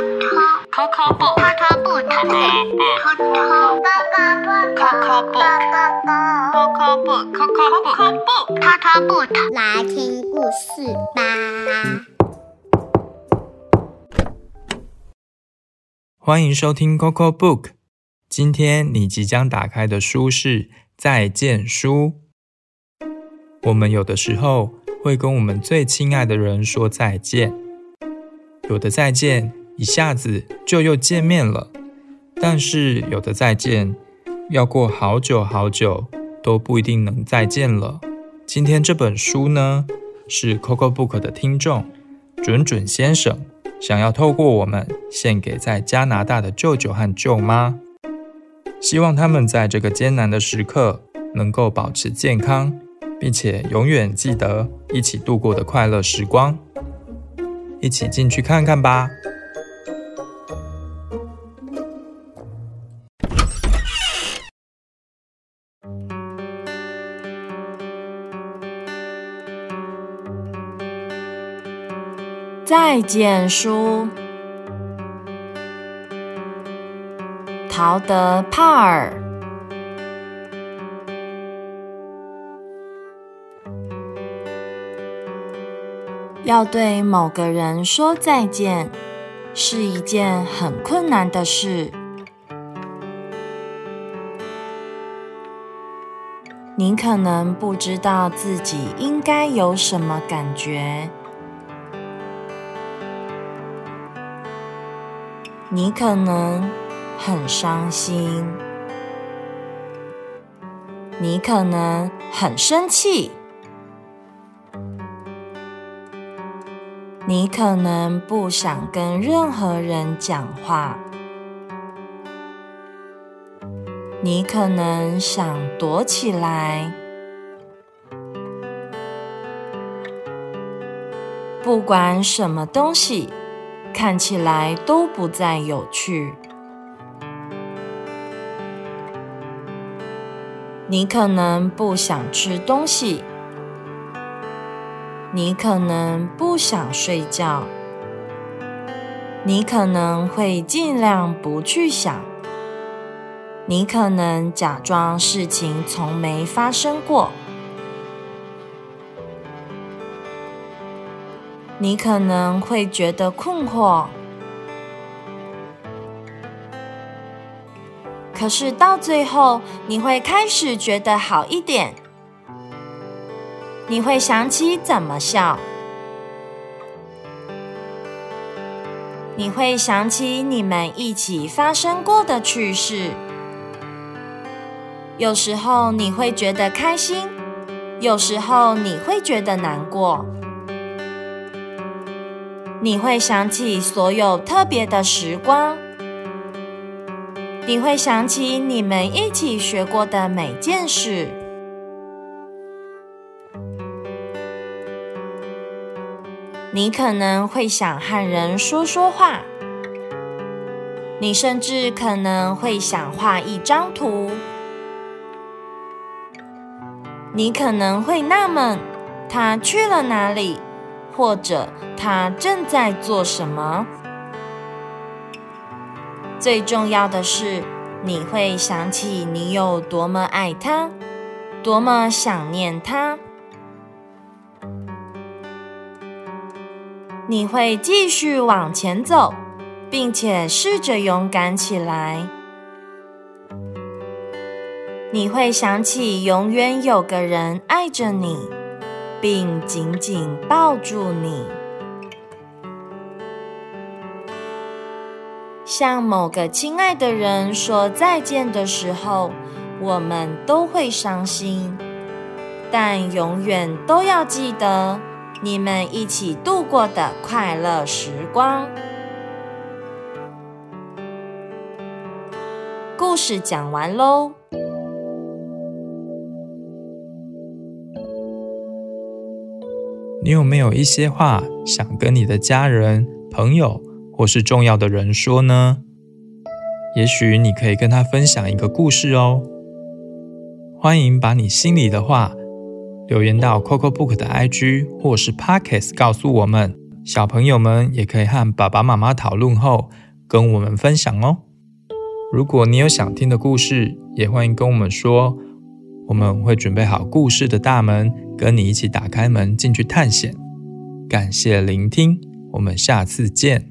Coco Book Coco Book Coco Book Coco Book 来听故事吧。欢迎收听 Coco Book。今天你即将打开的书是《再见书》。我们有的时候会跟我们最亲爱的人说再见，有的再见一下子就又见面了，但是有的再见要过好久好久都不一定能再见了。今天这本书呢，是 Coco Book 的听众准准先生想要透过我们献给在加拿大的舅舅和舅妈，希望他们在这个艰难的时刻能够保持健康，并且永远记得一起度过的快乐时光。一起进去看看吧。再见书，陶德·帕尔。要对某个人说再见，是一件很困难的事。您可能不知道自己应该有什么感觉。你可能很伤心，你可能很生气，你可能不想跟任何人讲话，你可能想躲起来。不管什么东西。看起来都不再有趣。你可能不想吃东西，你可能不想睡觉，你可能会尽量不去想，你可能假装事情从没发生过。你可能会觉得困惑，可是到最后，你会开始觉得好一点。你会想起怎么笑，你会想起你们一起发生过的趣事。有时候你会觉得开心，有时候你会觉得难过。你会想起所有特别的时光，你会想起你们一起学过的每件事，你可能会想和人说说话，你甚至可能会想画一张图，你可能会纳闷他去了哪里。或者他正在做什么？最重要的是，你会想起你有多么爱他，多么想念他。你会继续往前走，并且试着勇敢起来。你会想起永远有个人爱着你。并紧紧抱住你，向某个亲爱的人说再见的时候，我们都会伤心，但永远都要记得你们一起度过的快乐时光。故事讲完喽。你有没有一些话想跟你的家人、朋友或是重要的人说呢？也许你可以跟他分享一个故事哦。欢迎把你心里的话留言到 Coco Book 的 IG 或是 Pockets 告诉我们。小朋友们也可以和爸爸妈妈讨论后跟我们分享哦。如果你有想听的故事，也欢迎跟我们说，我们会准备好故事的大门。跟你一起打开门进去探险。感谢聆听我们下次见。